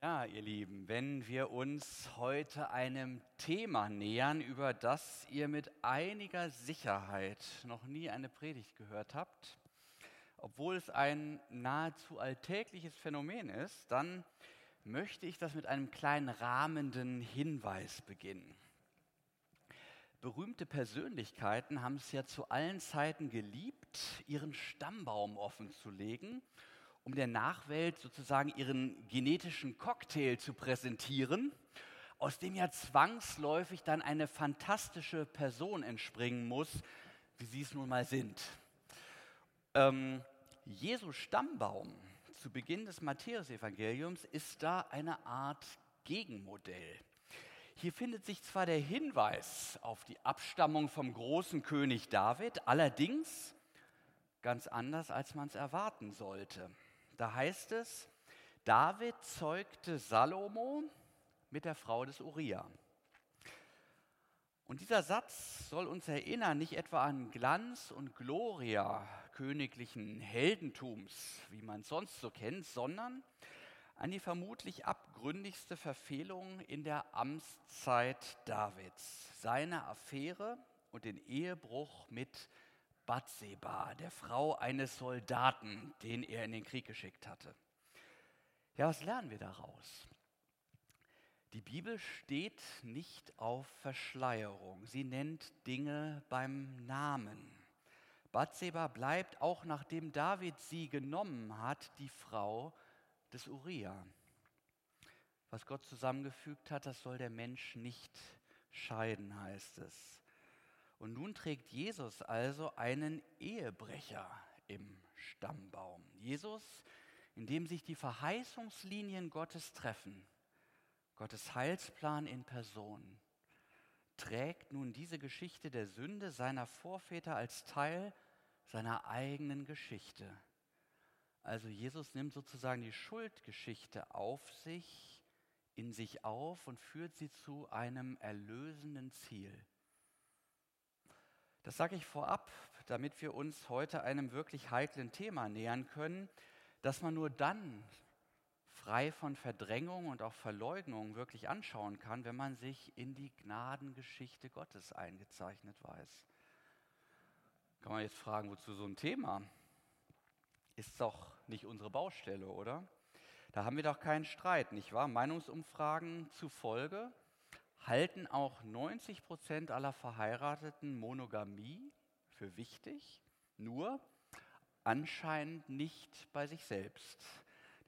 Ja, ihr Lieben, wenn wir uns heute einem Thema nähern, über das ihr mit einiger Sicherheit noch nie eine Predigt gehört habt, obwohl es ein nahezu alltägliches Phänomen ist, dann möchte ich das mit einem kleinen rahmenden Hinweis beginnen. Berühmte Persönlichkeiten haben es ja zu allen Zeiten geliebt, ihren Stammbaum offen zu legen um der Nachwelt sozusagen ihren genetischen Cocktail zu präsentieren, aus dem ja zwangsläufig dann eine fantastische Person entspringen muss, wie sie es nun mal sind. Ähm, Jesu Stammbaum zu Beginn des Matthäusevangeliums ist da eine Art Gegenmodell. Hier findet sich zwar der Hinweis auf die Abstammung vom großen König David, allerdings ganz anders, als man es erwarten sollte. Da heißt es, David zeugte Salomo mit der Frau des Uriah. Und dieser Satz soll uns erinnern, nicht etwa an Glanz und Gloria königlichen Heldentums, wie man es sonst so kennt, sondern an die vermutlich abgründigste Verfehlung in der Amtszeit Davids, seine Affäre und den Ehebruch mit Bathseba, der Frau eines Soldaten, den er in den Krieg geschickt hatte. Ja, was lernen wir daraus? Die Bibel steht nicht auf Verschleierung. Sie nennt Dinge beim Namen. Bathseba bleibt auch nachdem David sie genommen hat, die Frau des Uriah. Was Gott zusammengefügt hat, das soll der Mensch nicht scheiden, heißt es. Und nun trägt Jesus also einen Ehebrecher im Stammbaum. Jesus, in dem sich die Verheißungslinien Gottes treffen, Gottes Heilsplan in Person, trägt nun diese Geschichte der Sünde seiner Vorväter als Teil seiner eigenen Geschichte. Also Jesus nimmt sozusagen die Schuldgeschichte auf sich, in sich auf und führt sie zu einem erlösenden Ziel. Das sage ich vorab, damit wir uns heute einem wirklich heiklen Thema nähern können, das man nur dann frei von Verdrängung und auch Verleugnung wirklich anschauen kann, wenn man sich in die Gnadengeschichte Gottes eingezeichnet weiß. Kann man jetzt fragen, wozu so ein Thema? Ist doch nicht unsere Baustelle, oder? Da haben wir doch keinen Streit, nicht wahr? Meinungsumfragen zufolge halten auch 90 Prozent aller Verheirateten Monogamie für wichtig, nur anscheinend nicht bei sich selbst.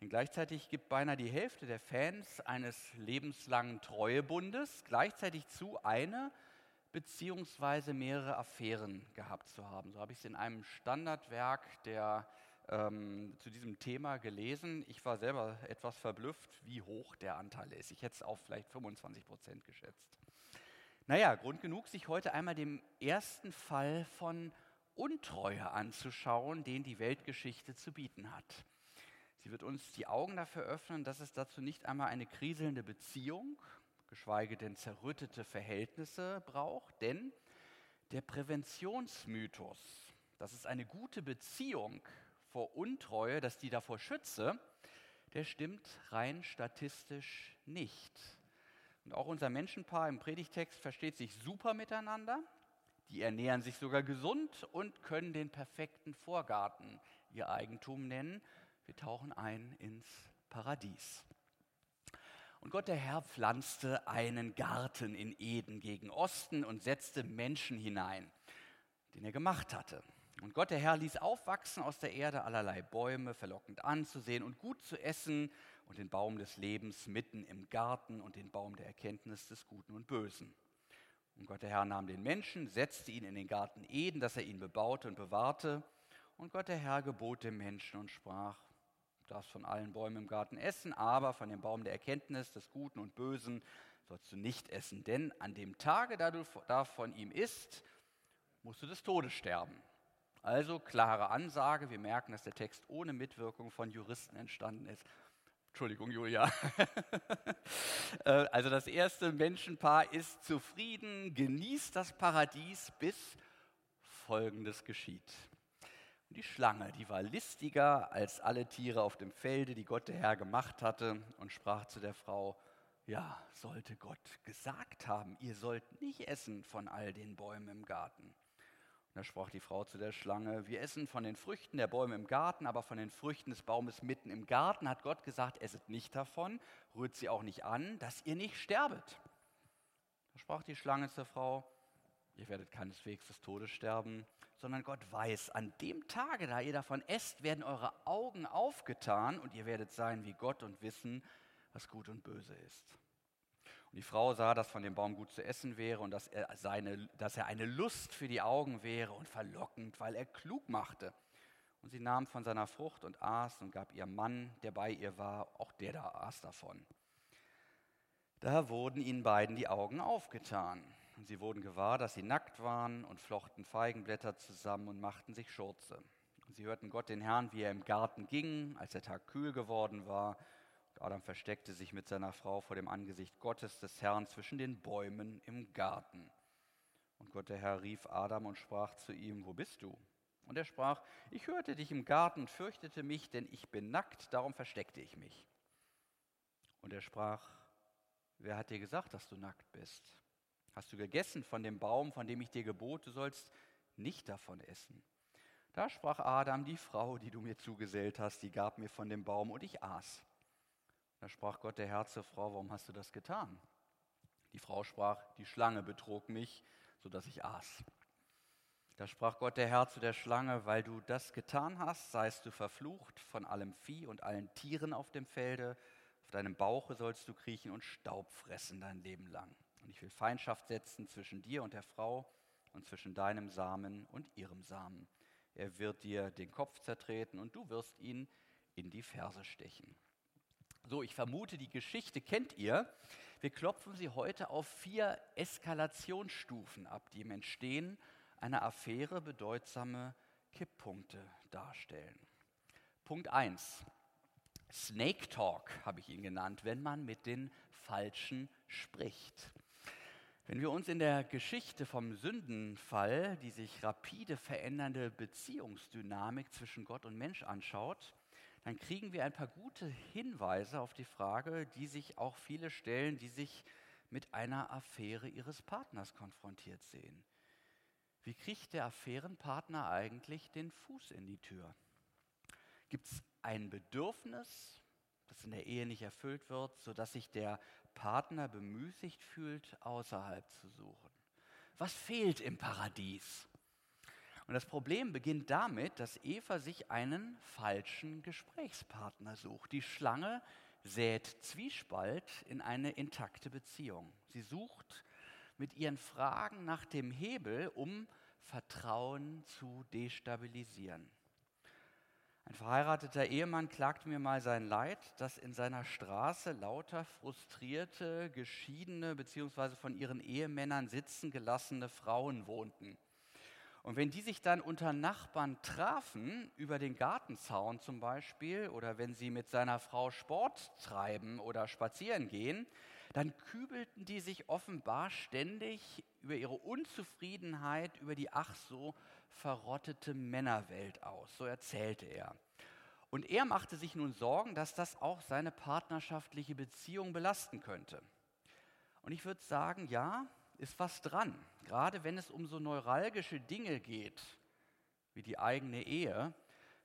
Denn gleichzeitig gibt beinahe die Hälfte der Fans eines lebenslangen Treuebundes gleichzeitig zu, eine beziehungsweise mehrere Affären gehabt zu haben. So habe ich es in einem Standardwerk der ähm, zu diesem Thema gelesen. Ich war selber etwas verblüfft, wie hoch der Anteil ist. Ich hätte es auf vielleicht 25 Prozent geschätzt. Naja, Grund genug, sich heute einmal dem ersten Fall von Untreue anzuschauen, den die Weltgeschichte zu bieten hat. Sie wird uns die Augen dafür öffnen, dass es dazu nicht einmal eine kriselnde Beziehung, geschweige denn zerrüttete Verhältnisse braucht, denn der Präventionsmythos, dass es eine gute Beziehung vor Untreue, dass die davor schütze, der stimmt rein statistisch nicht. Und auch unser Menschenpaar im Predigtext versteht sich super miteinander. Die ernähren sich sogar gesund und können den perfekten Vorgarten ihr Eigentum nennen. Wir tauchen ein ins Paradies. Und Gott der Herr pflanzte einen Garten in Eden gegen Osten und setzte Menschen hinein, den er gemacht hatte. Und Gott der Herr ließ aufwachsen aus der Erde allerlei Bäume, verlockend anzusehen und gut zu essen, und den Baum des Lebens mitten im Garten und den Baum der Erkenntnis des Guten und Bösen. Und Gott der Herr nahm den Menschen, setzte ihn in den Garten Eden, dass er ihn bebaute und bewahrte. Und Gott der Herr gebot dem Menschen und sprach, du darfst von allen Bäumen im Garten essen, aber von dem Baum der Erkenntnis des Guten und Bösen sollst du nicht essen, denn an dem Tage, da du da von ihm isst, musst du des Todes sterben. Also klare Ansage. Wir merken, dass der Text ohne Mitwirkung von Juristen entstanden ist. Entschuldigung, Julia. Äh, also das erste Menschenpaar ist zufrieden, genießt das Paradies, bis Folgendes geschieht. Die Schlange, die war listiger als alle Tiere auf dem Felde, die Gott der Herr gemacht hatte, und sprach zu der Frau, ja, sollte Gott gesagt haben, ihr sollt nicht essen von all den Bäumen im Garten. Da sprach die Frau zu der Schlange, wir essen von den Früchten der Bäume im Garten, aber von den Früchten des Baumes mitten im Garten hat Gott gesagt, esset nicht davon, rührt sie auch nicht an, dass ihr nicht sterbet. Da sprach die Schlange zur Frau, ihr werdet keineswegs des Todes sterben, sondern Gott weiß, an dem Tage, da ihr davon esst, werden eure Augen aufgetan und ihr werdet sein wie Gott und wissen, was gut und böse ist. Und die Frau sah, dass von dem Baum gut zu essen wäre und dass er, seine, dass er eine Lust für die Augen wäre und verlockend, weil er klug machte. Und sie nahm von seiner Frucht und aß und gab ihrem Mann, der bei ihr war, auch der da aß davon. Da wurden ihnen beiden die Augen aufgetan. Und sie wurden gewahr, dass sie nackt waren und flochten Feigenblätter zusammen und machten sich Schurze. Und sie hörten Gott den Herrn, wie er im Garten ging, als der Tag kühl geworden war Adam versteckte sich mit seiner Frau vor dem Angesicht Gottes des Herrn zwischen den Bäumen im Garten. Und Gott der Herr rief Adam und sprach zu ihm, wo bist du? Und er sprach, ich hörte dich im Garten und fürchtete mich, denn ich bin nackt, darum versteckte ich mich. Und er sprach, wer hat dir gesagt, dass du nackt bist? Hast du gegessen von dem Baum, von dem ich dir gebot, du sollst nicht davon essen? Da sprach Adam, die Frau, die du mir zugesellt hast, die gab mir von dem Baum und ich aß. Da sprach Gott der Herr zur Frau, warum hast du das getan? Die Frau sprach, die Schlange betrog mich, sodass ich aß. Da sprach Gott der Herr zu der Schlange, weil du das getan hast, seist du verflucht von allem Vieh und allen Tieren auf dem Felde. Auf deinem Bauche sollst du kriechen und Staub fressen dein Leben lang. Und ich will Feindschaft setzen zwischen dir und der Frau und zwischen deinem Samen und ihrem Samen. Er wird dir den Kopf zertreten und du wirst ihn in die Ferse stechen. So, ich vermute, die Geschichte kennt ihr. Wir klopfen sie heute auf vier Eskalationsstufen ab, die im Entstehen einer Affäre bedeutsame Kipppunkte darstellen. Punkt 1. Snake Talk habe ich ihn genannt, wenn man mit den Falschen spricht. Wenn wir uns in der Geschichte vom Sündenfall die sich rapide verändernde Beziehungsdynamik zwischen Gott und Mensch anschaut, dann kriegen wir ein paar gute Hinweise auf die Frage, die sich auch viele stellen, die sich mit einer Affäre ihres Partners konfrontiert sehen. Wie kriegt der Affärenpartner eigentlich den Fuß in die Tür? Gibt es ein Bedürfnis, das in der Ehe nicht erfüllt wird, sodass sich der Partner bemüßigt fühlt, außerhalb zu suchen? Was fehlt im Paradies? Und das Problem beginnt damit, dass Eva sich einen falschen Gesprächspartner sucht. Die Schlange sät Zwiespalt in eine intakte Beziehung. Sie sucht mit ihren Fragen nach dem Hebel, um Vertrauen zu destabilisieren. Ein verheirateter Ehemann klagte mir mal sein Leid, dass in seiner Straße lauter frustrierte, geschiedene bzw. von ihren Ehemännern sitzen gelassene Frauen wohnten. Und wenn die sich dann unter Nachbarn trafen, über den Gartenzaun zum Beispiel, oder wenn sie mit seiner Frau Sport treiben oder spazieren gehen, dann kübelten die sich offenbar ständig über ihre Unzufriedenheit über die ach so verrottete Männerwelt aus. So erzählte er. Und er machte sich nun Sorgen, dass das auch seine partnerschaftliche Beziehung belasten könnte. Und ich würde sagen, ja, ist was dran. Gerade wenn es um so neuralgische Dinge geht, wie die eigene Ehe,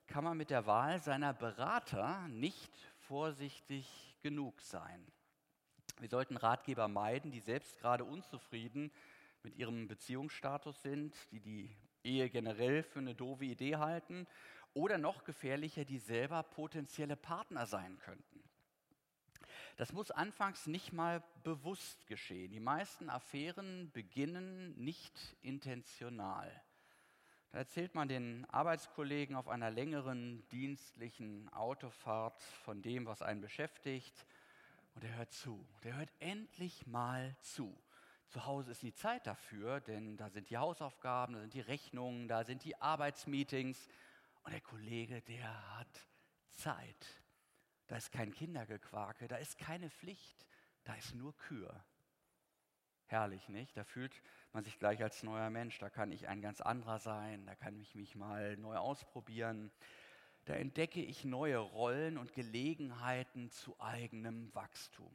kann man mit der Wahl seiner Berater nicht vorsichtig genug sein. Wir sollten Ratgeber meiden, die selbst gerade unzufrieden mit ihrem Beziehungsstatus sind, die die Ehe generell für eine doofe Idee halten oder noch gefährlicher, die selber potenzielle Partner sein könnten. Das muss anfangs nicht mal bewusst geschehen. Die meisten Affären beginnen nicht intentional. Da erzählt man den Arbeitskollegen auf einer längeren dienstlichen Autofahrt von dem, was einen beschäftigt. Und er hört zu. Der hört endlich mal zu. Zu Hause ist die Zeit dafür, denn da sind die Hausaufgaben, da sind die Rechnungen, da sind die Arbeitsmeetings. Und der Kollege, der hat Zeit. Da ist kein Kindergequake, da ist keine Pflicht, da ist nur Kür. Herrlich, nicht? Da fühlt man sich gleich als neuer Mensch. Da kann ich ein ganz anderer sein. Da kann ich mich mal neu ausprobieren. Da entdecke ich neue Rollen und Gelegenheiten zu eigenem Wachstum.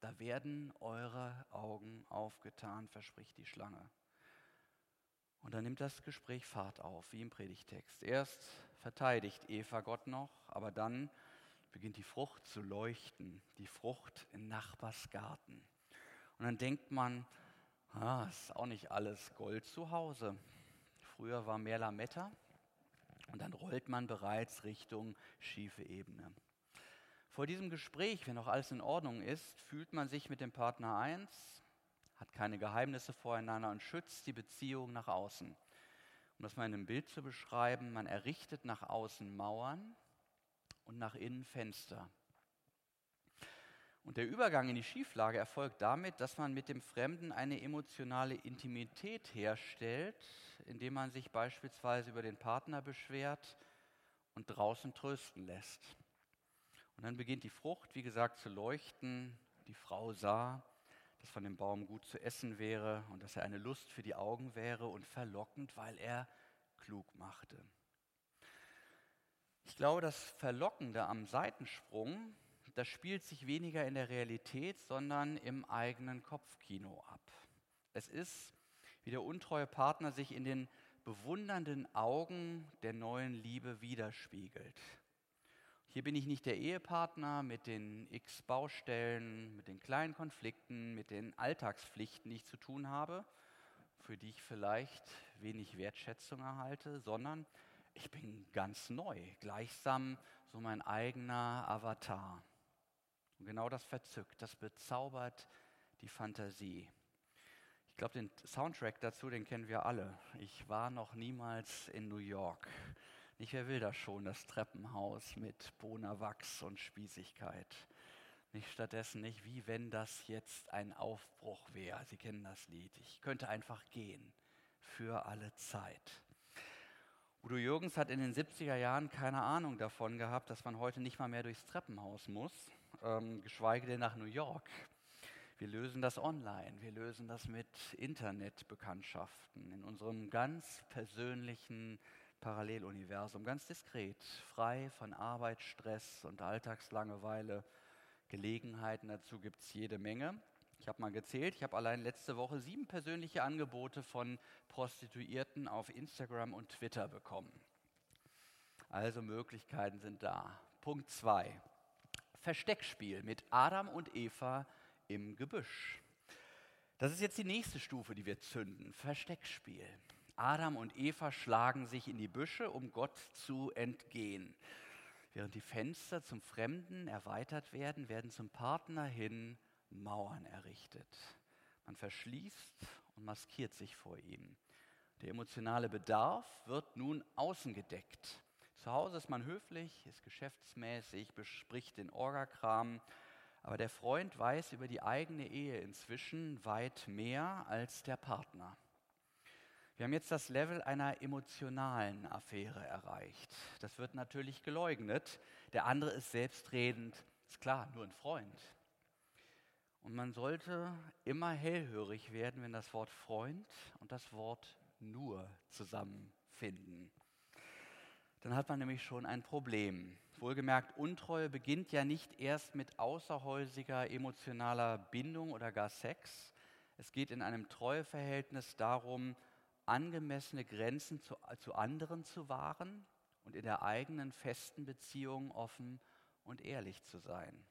Da werden eure Augen aufgetan, verspricht die Schlange. Und dann nimmt das Gespräch Fahrt auf, wie im Predigtext. Erst verteidigt Eva Gott noch, aber dann beginnt die Frucht zu leuchten, die Frucht in Nachbars Garten. Und dann denkt man, ah, ist auch nicht alles Gold zu Hause. Früher war mehr Lametta und dann rollt man bereits Richtung schiefe Ebene. Vor diesem Gespräch, wenn noch alles in Ordnung ist, fühlt man sich mit dem Partner eins, hat keine Geheimnisse voreinander und schützt die Beziehung nach außen. Um das mal in einem Bild zu beschreiben, man errichtet nach außen Mauern und nach innen Fenster. Und der Übergang in die Schieflage erfolgt damit, dass man mit dem Fremden eine emotionale Intimität herstellt, indem man sich beispielsweise über den Partner beschwert und draußen trösten lässt. Und dann beginnt die Frucht, wie gesagt, zu leuchten. Die Frau sah, dass von dem Baum gut zu essen wäre und dass er eine Lust für die Augen wäre und verlockend, weil er klug machte. Ich glaube, das Verlockende am Seitensprung das spielt sich weniger in der Realität, sondern im eigenen Kopfkino ab. Es ist, wie der untreue Partner sich in den bewundernden Augen der neuen Liebe widerspiegelt. Hier bin ich nicht der Ehepartner mit den x Baustellen, mit den kleinen Konflikten, mit den Alltagspflichten, die ich zu tun habe, für die ich vielleicht wenig Wertschätzung erhalte, sondern ich bin ganz neu, gleichsam so mein eigener Avatar. Und genau das verzückt, das bezaubert die Fantasie. Ich glaube, den Soundtrack dazu, den kennen wir alle. Ich war noch niemals in New York. Nicht wer will das schon, das Treppenhaus mit Bonawachs und Spießigkeit. Nicht stattdessen nicht, wie wenn das jetzt ein Aufbruch wäre. Sie kennen das Lied. Ich könnte einfach gehen für alle Zeit. Udo Jürgens hat in den 70er Jahren keine Ahnung davon gehabt, dass man heute nicht mal mehr durchs Treppenhaus muss, ähm, geschweige denn nach New York. Wir lösen das online, wir lösen das mit Internetbekanntschaften in unserem ganz persönlichen Paralleluniversum, ganz diskret, frei von Arbeit, Stress und Alltagslangeweile. Gelegenheiten dazu gibt es jede Menge. Ich habe mal gezählt, ich habe allein letzte Woche sieben persönliche Angebote von Prostituierten auf Instagram und Twitter bekommen. Also Möglichkeiten sind da. Punkt 2. Versteckspiel mit Adam und Eva im Gebüsch. Das ist jetzt die nächste Stufe, die wir zünden. Versteckspiel. Adam und Eva schlagen sich in die Büsche, um Gott zu entgehen. Während die Fenster zum Fremden erweitert werden, werden zum Partner hin Mauern errichtet. Man verschließt und maskiert sich vor ihm. Der emotionale Bedarf wird nun außen gedeckt. Zu Hause ist man höflich, ist geschäftsmäßig, bespricht den Orgakram, aber der Freund weiß über die eigene Ehe inzwischen weit mehr als der Partner. Wir haben jetzt das Level einer emotionalen Affäre erreicht. Das wird natürlich geleugnet. Der andere ist selbstredend, ist klar, nur ein Freund. Und man sollte immer hellhörig werden, wenn das Wort Freund und das Wort nur zusammenfinden dann hat man nämlich schon ein Problem. Wohlgemerkt, Untreue beginnt ja nicht erst mit außerhäusiger emotionaler Bindung oder gar Sex. Es geht in einem Treueverhältnis darum, angemessene Grenzen zu, zu anderen zu wahren und in der eigenen festen Beziehung offen und ehrlich zu sein.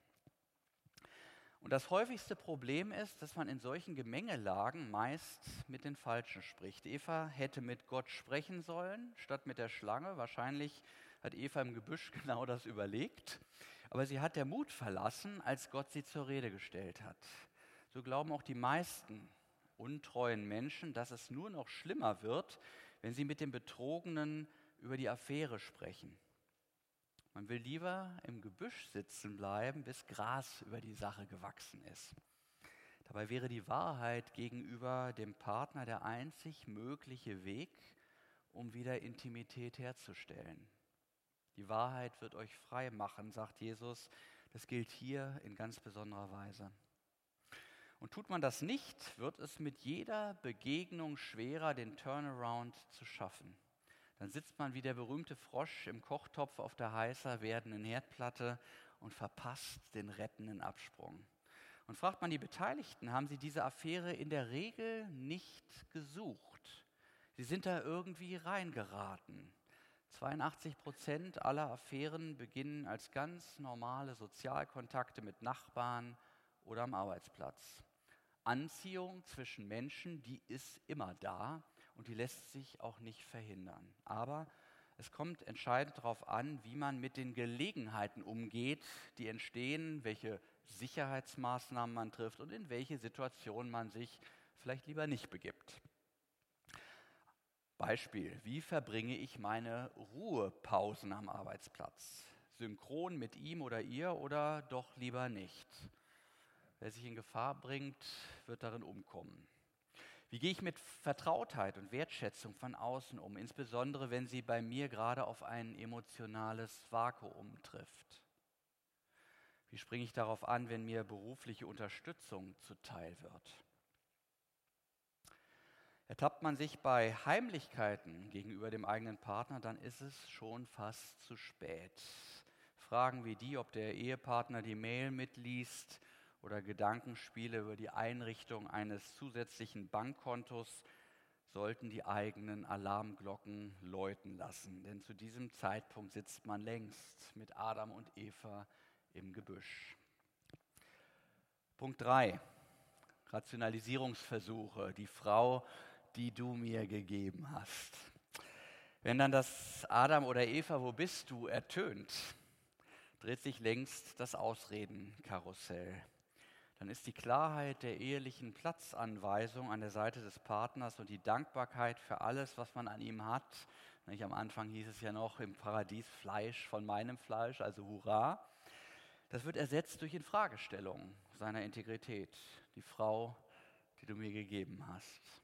Und das häufigste Problem ist, dass man in solchen Gemengelagen meist mit den Falschen spricht. Eva hätte mit Gott sprechen sollen, statt mit der Schlange. Wahrscheinlich hat Eva im Gebüsch genau das überlegt. Aber sie hat der Mut verlassen, als Gott sie zur Rede gestellt hat. So glauben auch die meisten untreuen Menschen, dass es nur noch schlimmer wird, wenn sie mit dem Betrogenen über die Affäre sprechen. Man will lieber im Gebüsch sitzen bleiben, bis Gras über die Sache gewachsen ist. Dabei wäre die Wahrheit gegenüber dem Partner der einzig mögliche Weg, um wieder Intimität herzustellen. Die Wahrheit wird euch frei machen, sagt Jesus. Das gilt hier in ganz besonderer Weise. Und tut man das nicht, wird es mit jeder Begegnung schwerer, den Turnaround zu schaffen. Dann sitzt man wie der berühmte Frosch im Kochtopf auf der heißer werdenden Herdplatte und verpasst den rettenden Absprung. Und fragt man die Beteiligten, haben sie diese Affäre in der Regel nicht gesucht. Sie sind da irgendwie reingeraten. 82 Prozent aller Affären beginnen als ganz normale Sozialkontakte mit Nachbarn oder am Arbeitsplatz. Anziehung zwischen Menschen, die ist immer da und die lässt sich auch nicht verhindern. Aber es kommt entscheidend darauf an, wie man mit den Gelegenheiten umgeht, die entstehen, welche Sicherheitsmaßnahmen man trifft und in welche Situation man sich vielleicht lieber nicht begibt. Beispiel, wie verbringe ich meine Ruhepausen am Arbeitsplatz? Synchron mit ihm oder ihr oder doch lieber nicht? Wer sich in Gefahr bringt, wird darin umkommen. Wie gehe ich mit Vertrautheit und Wertschätzung von außen um, insbesondere wenn sie bei mir gerade auf ein emotionales Vakuum trifft? Wie springe ich darauf an, wenn mir berufliche Unterstützung zuteil wird? Ertappt man sich bei Heimlichkeiten gegenüber dem eigenen Partner, dann ist es schon fast zu spät. Fragen wie die, ob der Ehepartner die Mail mitliest oder Gedankenspiele über die Einrichtung eines zusätzlichen Bankkontos sollten die eigenen Alarmglocken läuten lassen. Denn zu diesem Zeitpunkt sitzt man längst mit Adam und Eva im Gebüsch. Punkt 3. Rationalisierungsversuche. Die Frau die du mir gegeben hast. Wenn dann das Adam oder Eva, wo bist du, ertönt, dreht sich längst das Ausredenkarussell. Dann ist die Klarheit der ehelichen Platzanweisung an der Seite des Partners und die Dankbarkeit für alles, was man an ihm hat. Nicht, am Anfang hieß es ja noch im Paradies Fleisch von meinem Fleisch, also Hurra. Das wird ersetzt durch Infragestellung seiner Integrität. Die Frau, die du mir gegeben hast.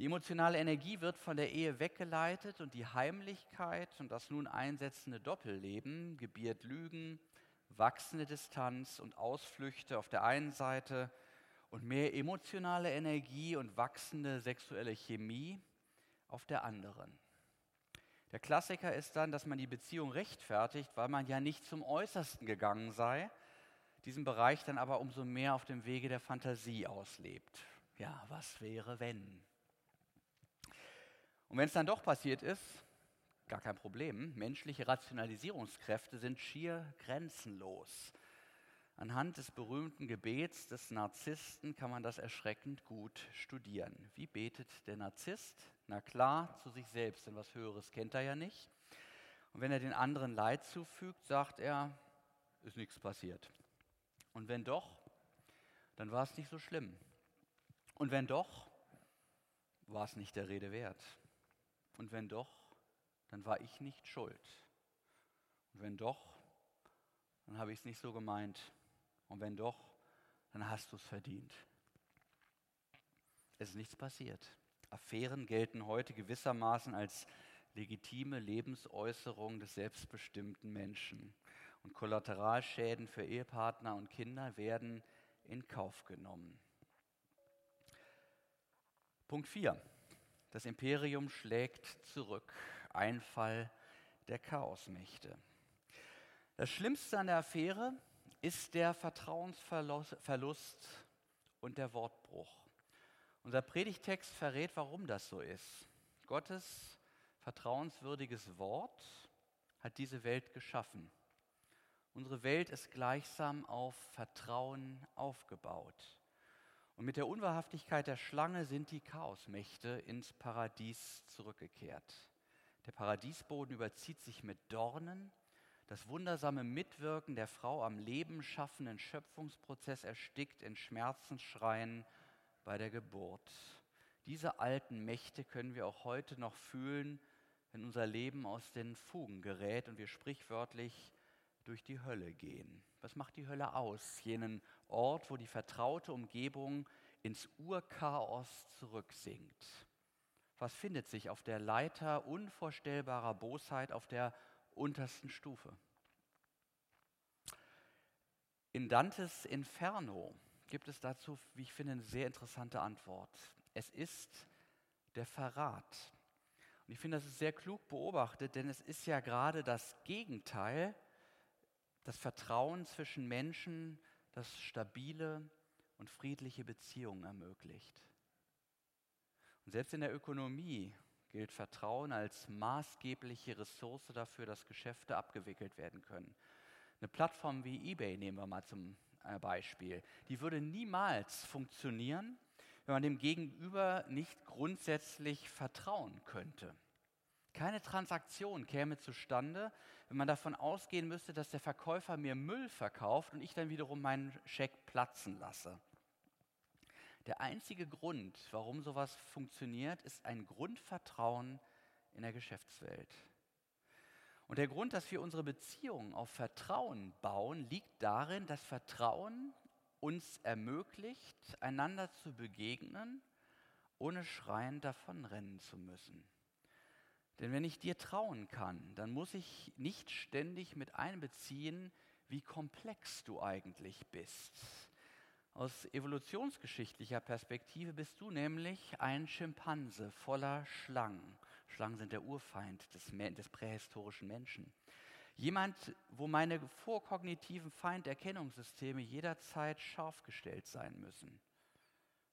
Die emotionale Energie wird von der Ehe weggeleitet und die Heimlichkeit und das nun einsetzende Doppelleben gebiert Lügen, wachsende Distanz und Ausflüchte auf der einen Seite und mehr emotionale Energie und wachsende sexuelle Chemie auf der anderen. Der Klassiker ist dann, dass man die Beziehung rechtfertigt, weil man ja nicht zum Äußersten gegangen sei, diesen Bereich dann aber umso mehr auf dem Wege der Fantasie auslebt. Ja, was wäre wenn? Und wenn es dann doch passiert ist, gar kein Problem. Menschliche Rationalisierungskräfte sind schier grenzenlos. Anhand des berühmten Gebets des Narzissten kann man das erschreckend gut studieren. Wie betet der Narzisst? Na klar, zu sich selbst, denn was Höheres kennt er ja nicht. Und wenn er den anderen Leid zufügt, sagt er, ist nichts passiert. Und wenn doch, dann war es nicht so schlimm. Und wenn doch, war es nicht der Rede wert. Und wenn doch, dann war ich nicht schuld. Und wenn doch, dann habe ich es nicht so gemeint. Und wenn doch, dann hast du es verdient. Es ist nichts passiert. Affären gelten heute gewissermaßen als legitime Lebensäußerung des selbstbestimmten Menschen. Und Kollateralschäden für Ehepartner und Kinder werden in Kauf genommen. Punkt 4. Das Imperium schlägt zurück. Einfall der Chaosmächte. Das Schlimmste an der Affäre ist der Vertrauensverlust und der Wortbruch. Unser Predigtext verrät, warum das so ist. Gottes vertrauenswürdiges Wort hat diese Welt geschaffen. Unsere Welt ist gleichsam auf Vertrauen aufgebaut. Und mit der Unwahrhaftigkeit der Schlange sind die Chaosmächte ins Paradies zurückgekehrt. Der Paradiesboden überzieht sich mit Dornen. Das wundersame Mitwirken der Frau am Leben schaffenden Schöpfungsprozess erstickt in Schmerzensschreien bei der Geburt. Diese alten Mächte können wir auch heute noch fühlen, wenn unser Leben aus den Fugen gerät und wir sprichwörtlich durch die Hölle gehen. Was macht die Hölle aus? Jenen Ort, wo die vertraute Umgebung ins Urchaos zurücksinkt. Was findet sich auf der Leiter unvorstellbarer Bosheit auf der untersten Stufe? In Dantes Inferno, gibt es dazu, wie ich finde, eine sehr interessante Antwort. Es ist der Verrat. Und ich finde, das ist sehr klug beobachtet, denn es ist ja gerade das Gegenteil, das Vertrauen zwischen Menschen, das stabile und friedliche Beziehungen ermöglicht. Und selbst in der Ökonomie gilt Vertrauen als maßgebliche Ressource dafür, dass Geschäfte abgewickelt werden können. Eine Plattform wie eBay nehmen wir mal zum äh, Beispiel. Die würde niemals funktionieren, wenn man dem Gegenüber nicht grundsätzlich vertrauen könnte. Keine Transaktion käme zustande, wenn man davon ausgehen müsste, dass der Verkäufer mir Müll verkauft und ich dann wiederum meinen Scheck platzen lasse. Der einzige Grund, warum sowas funktioniert, ist ein Grundvertrauen in der Geschäftswelt. Und der Grund, dass wir unsere Beziehungen auf Vertrauen bauen, liegt darin, dass Vertrauen uns ermöglicht, einander zu begegnen, ohne schreiend davonrennen zu müssen. Denn wenn ich dir trauen kann, dann muss ich nicht ständig mit einbeziehen, wie komplex du eigentlich bist. Aus evolutionsgeschichtlicher Perspektive bist du nämlich ein Schimpanse voller Schlangen. Schlangen sind der Urfeind des, des prähistorischen Menschen. Jemand, wo meine vorkognitiven Feinderkennungssysteme jederzeit scharf gestellt sein müssen.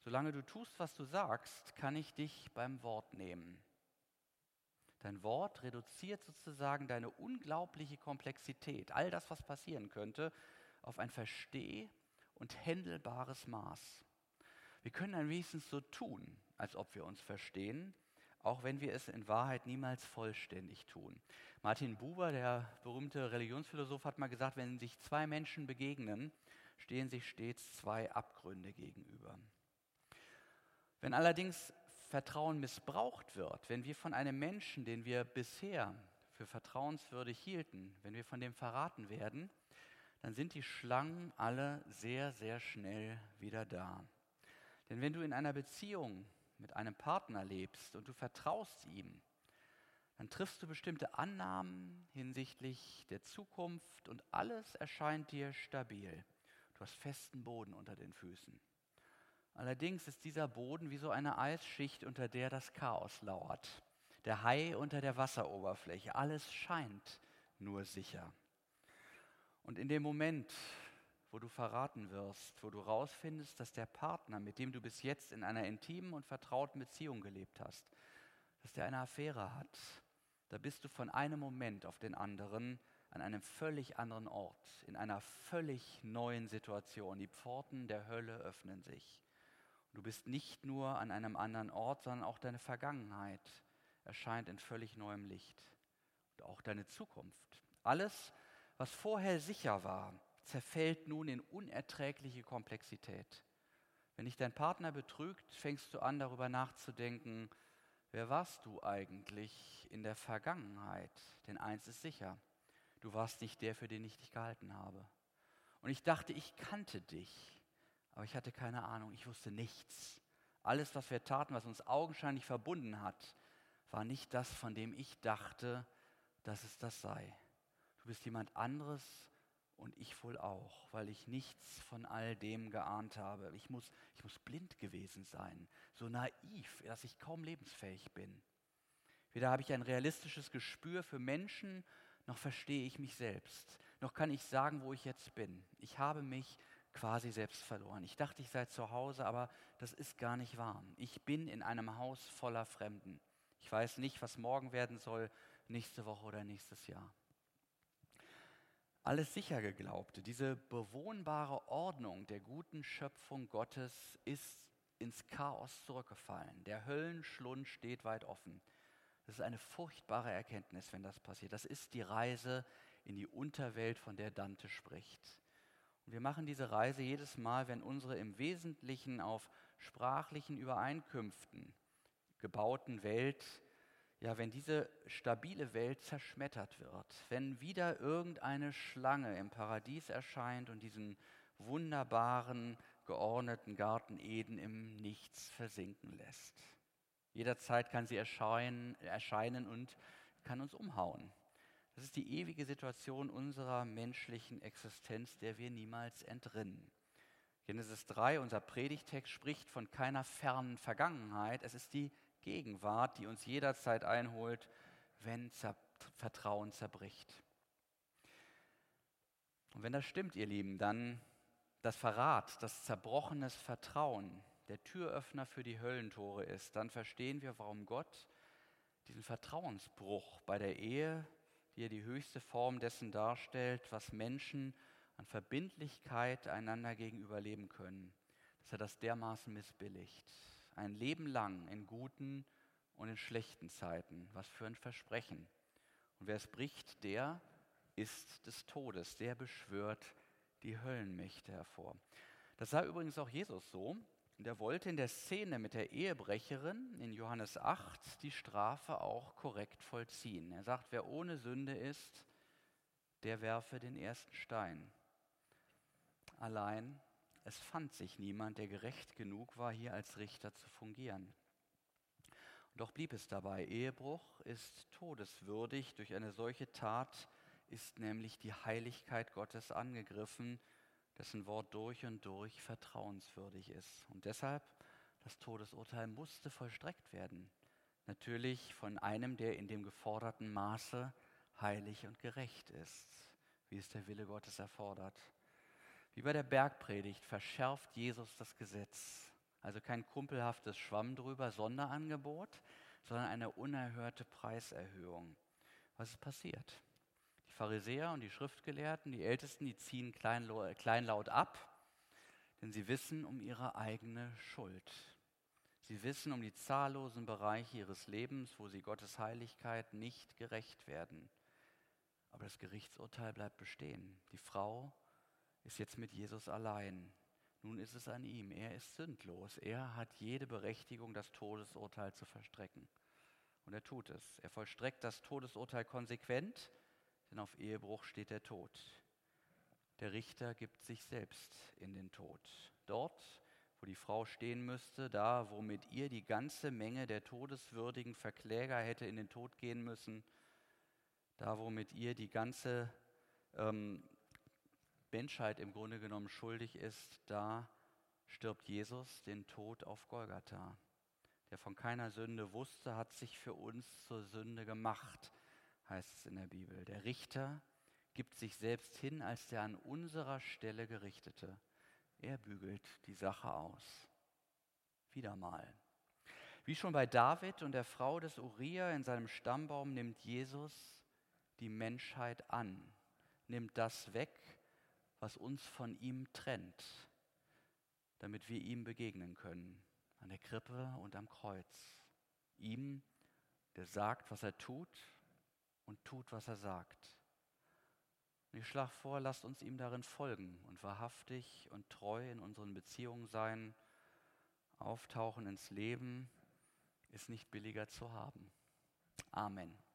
Solange du tust, was du sagst, kann ich dich beim Wort nehmen. Dein Wort reduziert sozusagen deine unglaubliche Komplexität, all das, was passieren könnte, auf ein Versteh- und händelbares Maß. Wir können ein wenigstens so tun, als ob wir uns verstehen, auch wenn wir es in Wahrheit niemals vollständig tun. Martin Buber, der berühmte Religionsphilosoph, hat mal gesagt, wenn sich zwei Menschen begegnen, stehen sich stets zwei Abgründe gegenüber. Wenn allerdings Vertrauen missbraucht wird, wenn wir von einem Menschen, den wir bisher für vertrauenswürdig hielten, wenn wir von dem verraten werden, dann sind die Schlangen alle sehr, sehr schnell wieder da. Denn wenn du in einer Beziehung mit einem Partner lebst und du vertraust ihm, dann triffst du bestimmte Annahmen hinsichtlich der Zukunft und alles erscheint dir stabil. Du hast festen Boden unter den Füßen. Allerdings ist dieser Boden wie so eine Eisschicht, unter der das Chaos lauert. Der Hai unter der Wasseroberfläche. Alles scheint nur sicher. Und in dem Moment, wo du verraten wirst, wo du rausfindest, dass der Partner, mit dem du bis jetzt in einer intimen und vertrauten Beziehung gelebt hast, dass der eine Affäre hat, da bist du von einem Moment auf den anderen an einem völlig anderen Ort, in einer völlig neuen Situation. Die Pforten der Hölle öffnen sich. Du bist nicht nur an einem anderen Ort, sondern auch deine Vergangenheit erscheint in völlig neuem Licht. Und auch deine Zukunft. Alles, was vorher sicher war, zerfällt nun in unerträgliche Komplexität. Wenn dich dein Partner betrügt, fängst du an darüber nachzudenken, wer warst du eigentlich in der Vergangenheit? Denn eins ist sicher, du warst nicht der, für den ich dich gehalten habe. Und ich dachte, ich kannte dich, aber ich hatte keine Ahnung, ich wusste nichts. Alles, was wir taten, was uns augenscheinlich verbunden hat, war nicht das, von dem ich dachte, dass es das sei. Du bist jemand anderes und ich wohl auch, weil ich nichts von all dem geahnt habe. Ich muss, ich muss blind gewesen sein, so naiv, dass ich kaum lebensfähig bin. Weder habe ich ein realistisches Gespür für Menschen, noch verstehe ich mich selbst, noch kann ich sagen, wo ich jetzt bin. Ich habe mich quasi selbst verloren. Ich dachte, ich sei zu Hause, aber das ist gar nicht wahr. Ich bin in einem Haus voller Fremden. Ich weiß nicht, was morgen werden soll, nächste Woche oder nächstes Jahr alles sicher geglaubte, diese bewohnbare Ordnung der guten Schöpfung Gottes ist ins Chaos zurückgefallen. Der Höllenschlund steht weit offen. Das ist eine furchtbare Erkenntnis, wenn das passiert. Das ist die Reise in die Unterwelt, von der Dante spricht. Und wir machen diese Reise jedes Mal, wenn unsere im Wesentlichen auf sprachlichen Übereinkünften gebauten Welt ja, wenn diese stabile Welt zerschmettert wird, wenn wieder irgendeine Schlange im Paradies erscheint und diesen wunderbaren, geordneten Garten Eden im Nichts versinken lässt. Jederzeit kann sie erscheinen, erscheinen und kann uns umhauen. Das ist die ewige Situation unserer menschlichen Existenz, der wir niemals entrinnen. Genesis 3, unser Predigtext, spricht von keiner fernen Vergangenheit. Es ist die Gegenwart, die uns jederzeit einholt, wenn Vertrauen zerbricht. Und wenn das stimmt, ihr Lieben, dann das Verrat, das zerbrochenes Vertrauen, der Türöffner für die Höllentore ist, dann verstehen wir, warum Gott diesen Vertrauensbruch bei der Ehe, die ja die höchste Form dessen darstellt, was Menschen an Verbindlichkeit einander gegenüber leben können, dass er das dermaßen missbilligt. Ein Leben lang in guten und in schlechten Zeiten. Was für ein Versprechen. Und wer es bricht, der ist des Todes, der beschwört die Höllenmächte hervor. Das sah übrigens auch Jesus so. Und er wollte in der Szene mit der Ehebrecherin in Johannes 8 die Strafe auch korrekt vollziehen. Er sagt, wer ohne Sünde ist, der werfe den ersten Stein. Allein, es fand sich niemand, der gerecht genug war, hier als Richter zu fungieren. Doch blieb es dabei. Ehebruch ist todeswürdig. Durch eine solche Tat ist nämlich die Heiligkeit Gottes angegriffen, dessen Wort durch und durch vertrauenswürdig ist. Und deshalb, das Todesurteil musste vollstreckt werden. Natürlich von einem, der in dem geforderten Maße heilig und gerecht ist, wie es der Wille Gottes erfordert. Wie bei der Bergpredigt verschärft Jesus das Gesetz. Also kein kumpelhaftes Schwamm drüber, Sonderangebot, sondern eine unerhörte Preiserhöhung. Was ist passiert? Die Pharisäer und die Schriftgelehrten, die Ältesten, die ziehen kleinlaut ab, denn sie wissen um ihre eigene Schuld. Sie wissen um die zahllosen Bereiche ihres Lebens, wo sie Gottes Heiligkeit nicht gerecht werden. Aber das Gerichtsurteil bleibt bestehen. Die Frau ist jetzt mit Jesus allein. Nun ist es an ihm. Er ist sündlos. Er hat jede Berechtigung, das Todesurteil zu verstrecken. Und er tut es. Er vollstreckt das Todesurteil konsequent, denn auf Ehebruch steht der Tod. Der Richter gibt sich selbst in den Tod. Dort, wo die Frau stehen müsste, da, wo mit ihr die ganze Menge der todeswürdigen Verkläger hätte in den Tod gehen müssen, da, wo mit ihr die ganze ähm, Menschheit im Grunde genommen schuldig ist, da stirbt Jesus den Tod auf Golgatha. Der von keiner Sünde wusste, hat sich für uns zur Sünde gemacht, heißt es in der Bibel. Der Richter gibt sich selbst hin als der an unserer Stelle Gerichtete. Er bügelt die Sache aus. Wieder mal. Wie schon bei David und der Frau des Uriah in seinem Stammbaum nimmt Jesus die Menschheit an, nimmt das weg, was uns von ihm trennt, damit wir ihm begegnen können, an der Krippe und am Kreuz. Ihm, der sagt, was er tut und tut, was er sagt. Und ich schlage vor, lasst uns ihm darin folgen und wahrhaftig und treu in unseren Beziehungen sein. Auftauchen ins Leben ist nicht billiger zu haben. Amen.